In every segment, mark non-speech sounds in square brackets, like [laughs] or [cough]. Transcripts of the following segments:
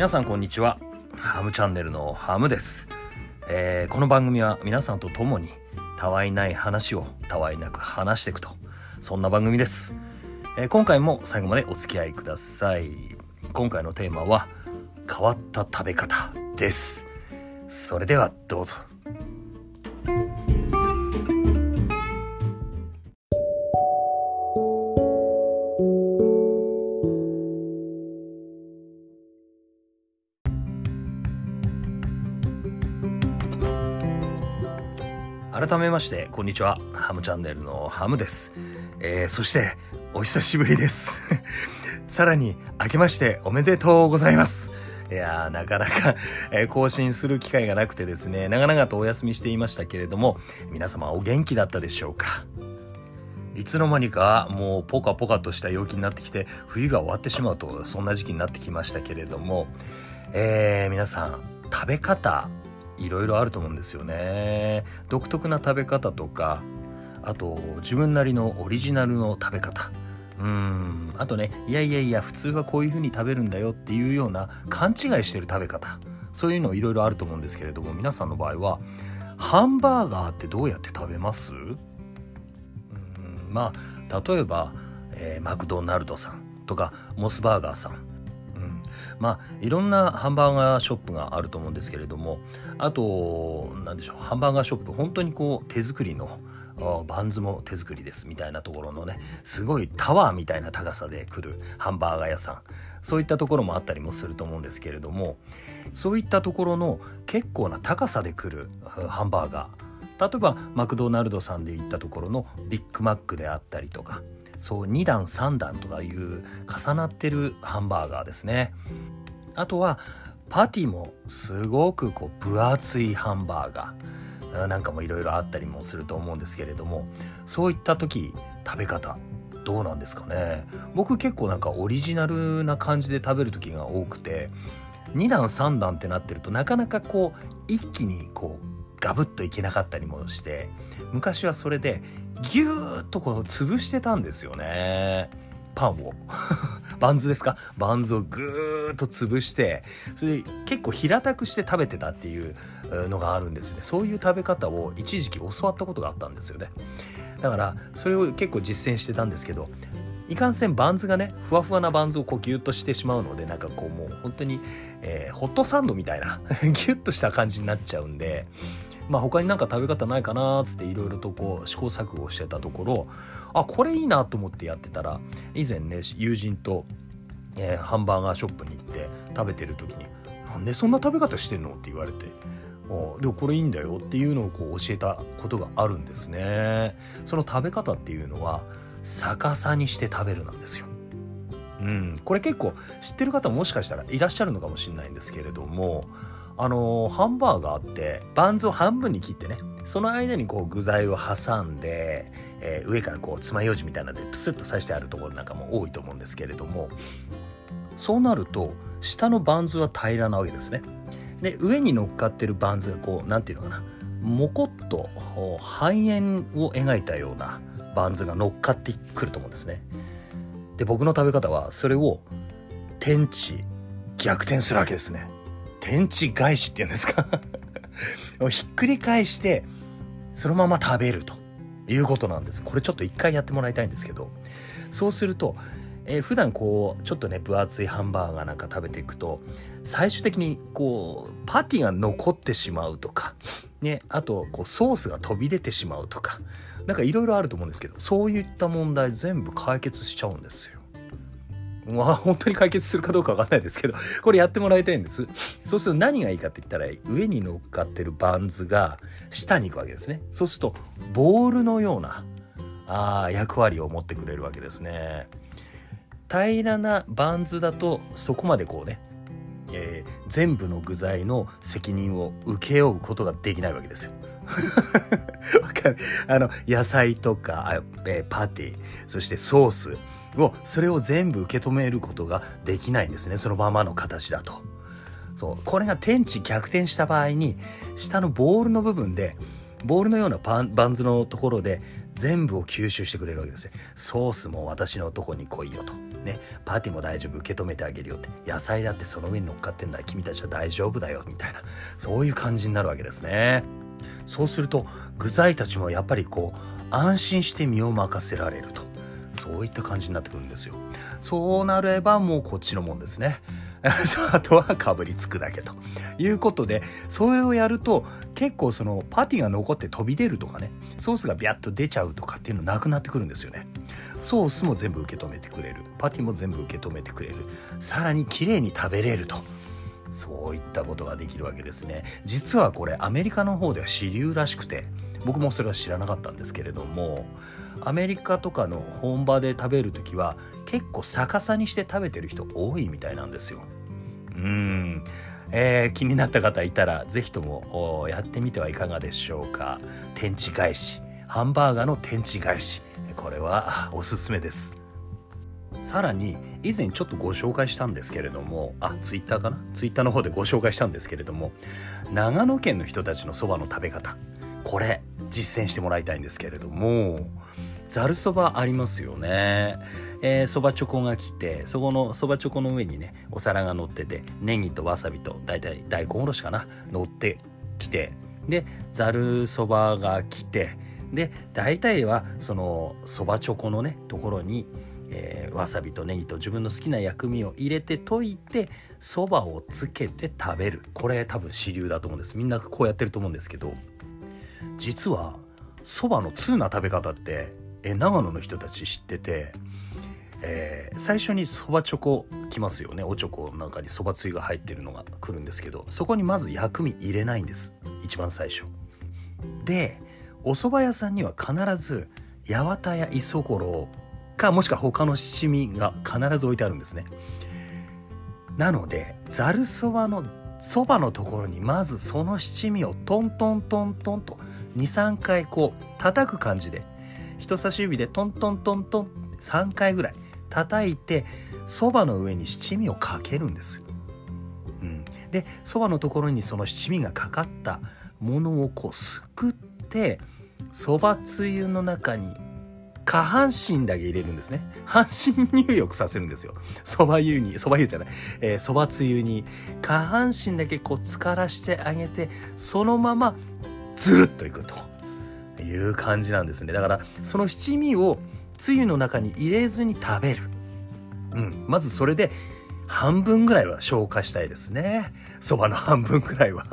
皆さんこんにちは。ハムチャンネルのハムです、えーこの番組は皆さんと共にたわいない話をたわいなく話していくと。そんな番組です、えー今回も最後までお付き合いください。今回のテーマは変わった食べ方です。それではどうぞ。改めましてこんにちは。ハムチャンネルのハムです、えーそしてお久しぶりです。[laughs] さらに明けましておめでとうございます。いやーなかなか、えー更新する機会がなくてですね長々とお休みしていましたけれども皆様お元気だったでしょうか。いつの間にかもうポカポカとした陽気になってきて冬が終わってしまうとそんな時期になってきましたけれども、えー皆さん食べ方いろいろあると思うんですよね。独特な食べ方とかあと自分なりのオリジナルの食べ方。うん。あとねいやいやいや普通はこういう風に食べるんだよっていうような勘違いしてる食べ方。そういうのいろいろあると思うんですけれども皆さんの場合はハンバーガーってどうやって食べます？うん。まあ例えば、えーマクドナルドさんとかモスバーガーさん、まあいろんなハンバーガーショップがあると思うんですけれどもあと何でしょうハンバーガーショップ本当にこう手作りのバンズも手作りですみたいなところのねすごいタワーみたいな高さで来るハンバーガー屋さん。そういったところもあったりもすると思うんですけれどもそういったところの結構な高さで来るハンバーガー。例えばマクドナルドさんで行ったところのビッグマックであったりとかそう2段3段とかいう重なってるハンバーガーですね。あとはパティもすごくこう分厚いハンバーガー。なんかもいろいろあったりもすると思うんですけれどもそういった時食べ方どうなんですかね。僕結構なんかオリジナルな感じで食べる時が多くて2段3段ってなってるとなかなかこう一気にこうガブッといけなかったりもして昔はそれでギューッとこう潰してたんですよね。パンを。[laughs] バンズですか？バンズをぐーっと潰してそれで結構平たくして食べてたっていうのがあるんですよね。そういう食べ方を一時期教わったことがあったんですよね。だからそれを結構実践してたんですけどいかんせんバンズがねふわふわなバンズをこうギュッとしてしまうのでなんかこうもう本当に、えーホットサンドみたいな [laughs] ギュッとした感じになっちゃうんでまあ他になんか食べ方ないかなーっつっていろいろとこう試行錯誤してたところあこれいいなと思ってやってたら以前ね友人と、えーハンバーガーショップに行って食べてる時に「なんでそんな食べ方してんの?」って言われて「でもこれいいんだよ」っていうのをこう教えたことがあるんですね。その食べ方っていうのは逆さにして食べるなんですよ。うん、これ結構知ってる方もしかしたらいらっしゃるのかもしれないんですけれどもあのハンバーガーってバンズを半分に切ってねその間にこう具材を挟んで、えー上からこう爪楊枝みたいなのでプスッと刺してあるところなんかも多いと思うんですけれどもそうなると下のバンズは平らなわけですね。で上に乗っかってるバンズがこうなんていうのかなもこっとこう半円を描いたようなバンズが乗っかってくると思うんですね。で僕の食べ方はそれを天地逆転するわけですね。天地返しっていうんですか？[laughs] ひっくり返してそのまま食べるということなんです。これちょっと一回やってもらいたいんですけどそうすると、えー普段こうちょっとね分厚いハンバーガーなんか食べていくと最終的にこうパティが残ってしまうとかねあとこうソースが飛び出てしまうとかなんかいろいろあると思うんですけどそういった問題全部解決しちゃうんですよ。まあ本当に解決するかどうかわかんないですけどこれやってもらいたいんです。そうすると何がいいかって言ったら上に乗っかってるバンズが下に行くわけですね。そうするとボールのようなあ役割を持ってくれるわけですね。平らなバンズだとそこまでこうね、えー全部の具材の責任を請け負うことができないわけですよ。[laughs] わかる？あの野菜とかあえーパティそしてソース。をそれを全部受け止めることができないんですね。そのままの形だと。そう。これが天地逆転した場合に下のボールの部分でボールのようなパンバンズのところで全部を吸収してくれるわけですねソースも私のとこに来いよと。ね。パーティーも大丈夫受け止めてあげるよって。野菜だってその上に乗っかってんだ。君たちは大丈夫だよ。みたいな。そういう感じになるわけですね。そうすると具材たちもやっぱりこう安心して身を任せられると。そういった感じになってくるんですよ。そうなればもうこっちのもんですね。[laughs] あとはかぶりつくだけということでそれをやると結構そのパティが残って飛び出るとかねソースがビャッと出ちゃうとかっていうのなくなってくるんですよね。ソースも全部受け止めてくれる。パティも全部受け止めてくれる。さらに綺麗に食べれると。そういったことができるわけですね。実はこれアメリカの方では主流らしくて僕もそれは知らなかったんですけれどもアメリカとかの本場で食べる時は結構逆さにして食べてる人多いみたいなんですよ。うん。えー、気になった方いたら是非ともやってみてはいかがでしょうか。天地返し。ハンバーガーの天地返し。これはおすすめです。さらに以前ちょっとご紹介したんですけれどもあツイッターかな？ツイッターの方でご紹介したんですけれども長野県の人たちのそばの食べ方。これ実践してもらいたいんですけれどもざるそばありますよね。えー、そばチョコが来てそこのそばチョコの上にねお皿が乗っててネギとわさびと大体大根おろしかな乗ってきてでざるそばが来てで大体はそのそばチョコのねところに、えー、わさびとネギと自分の好きな薬味を入れて溶いてそばをつけて食べる。これ多分主流だと思うんです。みんなこうやってると思うんですけど。実はそばの通な食べ方ってえ長野の人たち知ってて、えー、最初にそばチョコ来ますよね。おチョコの中にそばつゆが入ってるのが来るんですけどそこにまず薬味入れないんです。一番最初。でお蕎麦屋さんには必ず八幡や磯五郎かもしくは他の七味が必ず置いてあるんですね。なのでざるそばのそばのところにまずその七味をトントントントンと23回こう叩く感じで人差し指でトントントントン3回ぐらい叩いてそばの上に七味をかけるんですよ。うん、でそばのところにその七味がかかったものをこうすくってそばつゆの中に下半身だけ入れるんですね。半身入浴させるんですよ。蕎麦湯に、蕎麦湯じゃない、えー、つゆに下半身だけこう浸からしてあげて、そのままずるっといくという感じなんですね。だから、その七味をつゆの中に入れずに食べる。うん。まずそれで半分ぐらいは消化したいですね。蕎麦の半分ぐらいは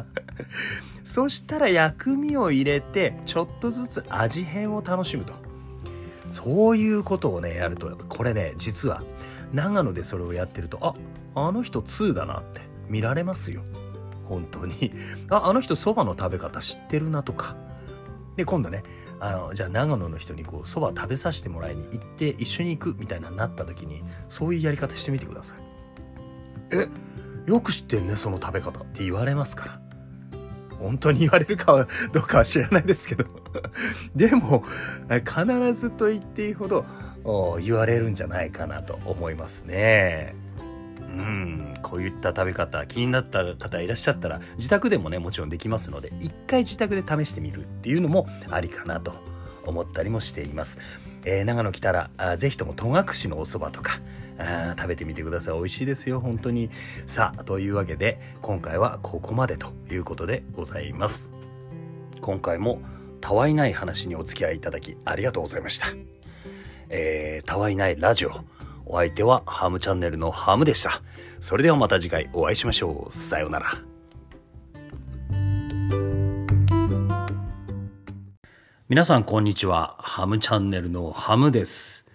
[laughs] そしたら薬味を入れて、ちょっとずつ味変を楽しむと。そういうことをねやるとこれね実は長野でそれをやってるとああの人2だなって見られますよ本当に。[laughs] ああの人そばの食べ方知ってるなとか。で今度ねあのじゃあ長野の人にこうそば食べさせてもらいに行って一緒に行くみたいななった時にそういうやり方してみてください。えよく知ってんねその食べ方って言われますから。本当に言われるかは [laughs] どうかは知らないですけど。[laughs] でも必ずと言っていいほど言われるんじゃないかなと思いますね。うん、こういった食べ方気になった方いらっしゃったら自宅でもねもちろんできますので一回自宅で試してみるっていうのもありかなと思ったりもしています。えー、長野来たらあぜひとも戸隠のお蕎麦とかあ食べてみてください。美味しいですよ本当に。さあというわけで今回はここまでということでございます。今回もたわいない話にお付き合いいただきありがとうございました。えー、たわいないラジオ。お相手はハムチャンネルのハムでしたそれではまた次回お会いしましょうさようなら皆さんこんにちはハムチャンネルのハムです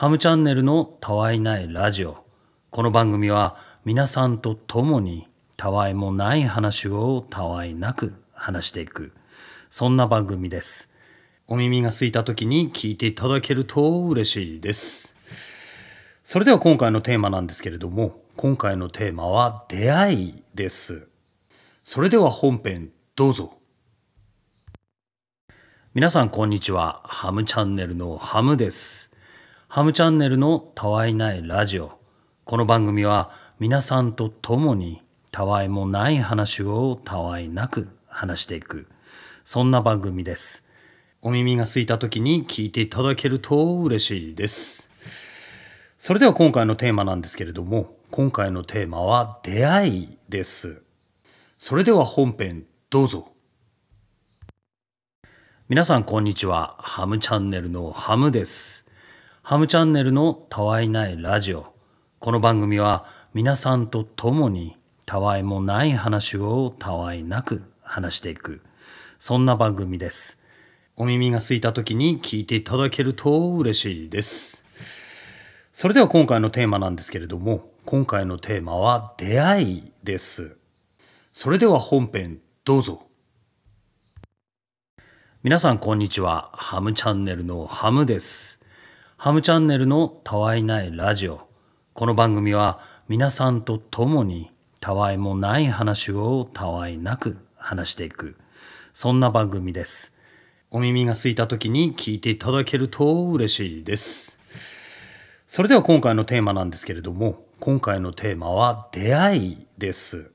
ハムチャンネルのたわいないラジオ。この番組は皆さんと共にたわいもない話をたわいなく話していく。そんな番組です。お耳が空いた時に聞いていただけると嬉しいです。それでは今回のテーマなんですけれども、今回のテーマは出会いです。それでは本編どうぞ。皆さんこんにちは。ハムチャンネルのハムです。ハムチャンネルのたわいないラジオ。この番組は皆さんと共にたわいもない話をたわいなく話していく。そんな番組です。お耳が空いた時に聞いていただけると嬉しいです。それでは今回のテーマなんですけれども、今回のテーマは出会いです。それでは本編どうぞ。皆さんこんにちは。ハムチャンネルのハムです。ハムチャンネルのたわいないラジオ。この番組は皆さんと共にたわいもない話をたわいなく話していく。そんな番組です。お耳が空いた時に聞いていただけると嬉しいです。それでは今回のテーマなんですけれども、今回のテーマは出会いです。それでは本編どうぞ。皆さんこんにちは。ハムチャンネルのハムです。ハムチャンネルのたわいないラジオ。この番組は皆さんと共にたわいもない話をたわいなく話していく。そんな番組です。お耳が空いた時に聞いていただけると嬉しいです。それでは今回のテーマなんですけれども、今回のテーマは出会いです。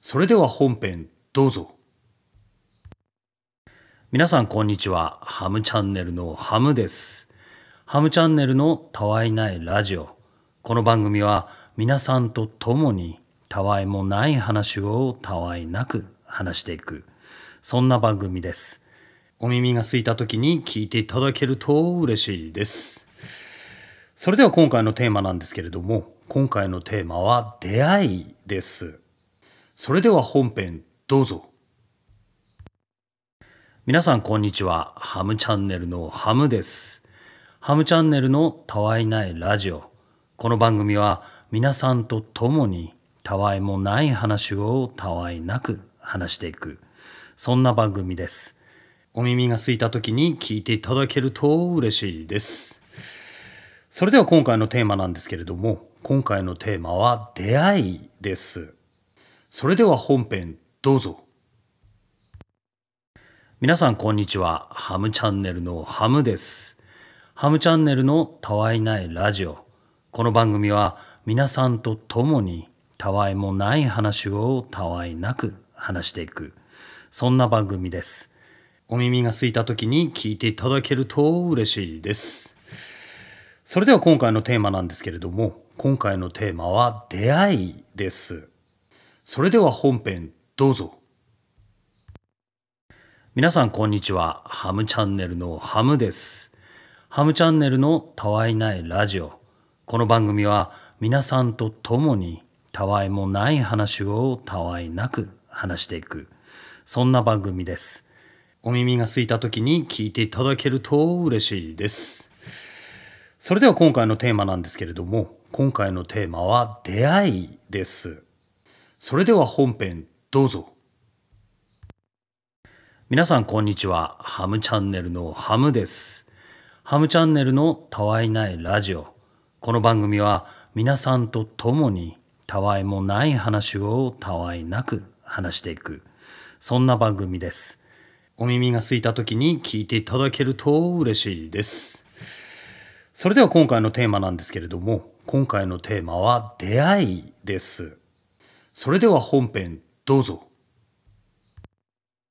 それでは本編どうぞ。皆さんこんにちは。ハムチャンネルのハムです。ハムチャンネルのたわいないラジオ。この番組は皆さんと共にたわいもない話をたわいなく話していく。そんな番組です。お耳が空いた時に聞いていただけると嬉しいです。それでは今回のテーマなんですけれども、今回のテーマは出会いです。それでは本編どうぞ。皆さんこんにちは。ハムチャンネルのハムです。ハムチャンネルのたわいないラジオ。この番組は皆さんと共にたわいもない話をたわいなく話していく。そんな番組です。お耳が空いた時に聞いていただけると嬉しいです。それでは今回のテーマなんですけれども、今回のテーマは出会いです。それでは本編どうぞ。皆さんこんにちは。ハムチャンネルのハムです。ハムチャンネルのたわいないラジオ。この番組は皆さんと共にたわいもない話をたわいなく話していく。そんな番組です。お耳が空いた時に聞いていただけると嬉しいです。それでは今回のテーマなんですけれども、今回のテーマは出会いです。それでは本編どうぞ。皆さんこんにちは。ハムチャンネルのハムです。ハムチャンネルのたわいないラジオ。この番組は皆さんと共にたわいもない話をたわいなく話していく。そんな番組です。お耳が空いた時に聞いていただけると嬉しいです。それでは今回のテーマなんですけれども、今回のテーマは出会いです。それでは本編どうぞ。皆さんこんにちは。ハムチャンネルのハムです。ハムチャンネルのたわいないラジオ。この番組は皆さんと共にたわいもない話をたわいなく話していく。そんな番組です。お耳が空いた時に聞いていただけると嬉しいです。それでは今回のテーマなんですけれども、今回のテーマは出会いです。それでは本編どうぞ。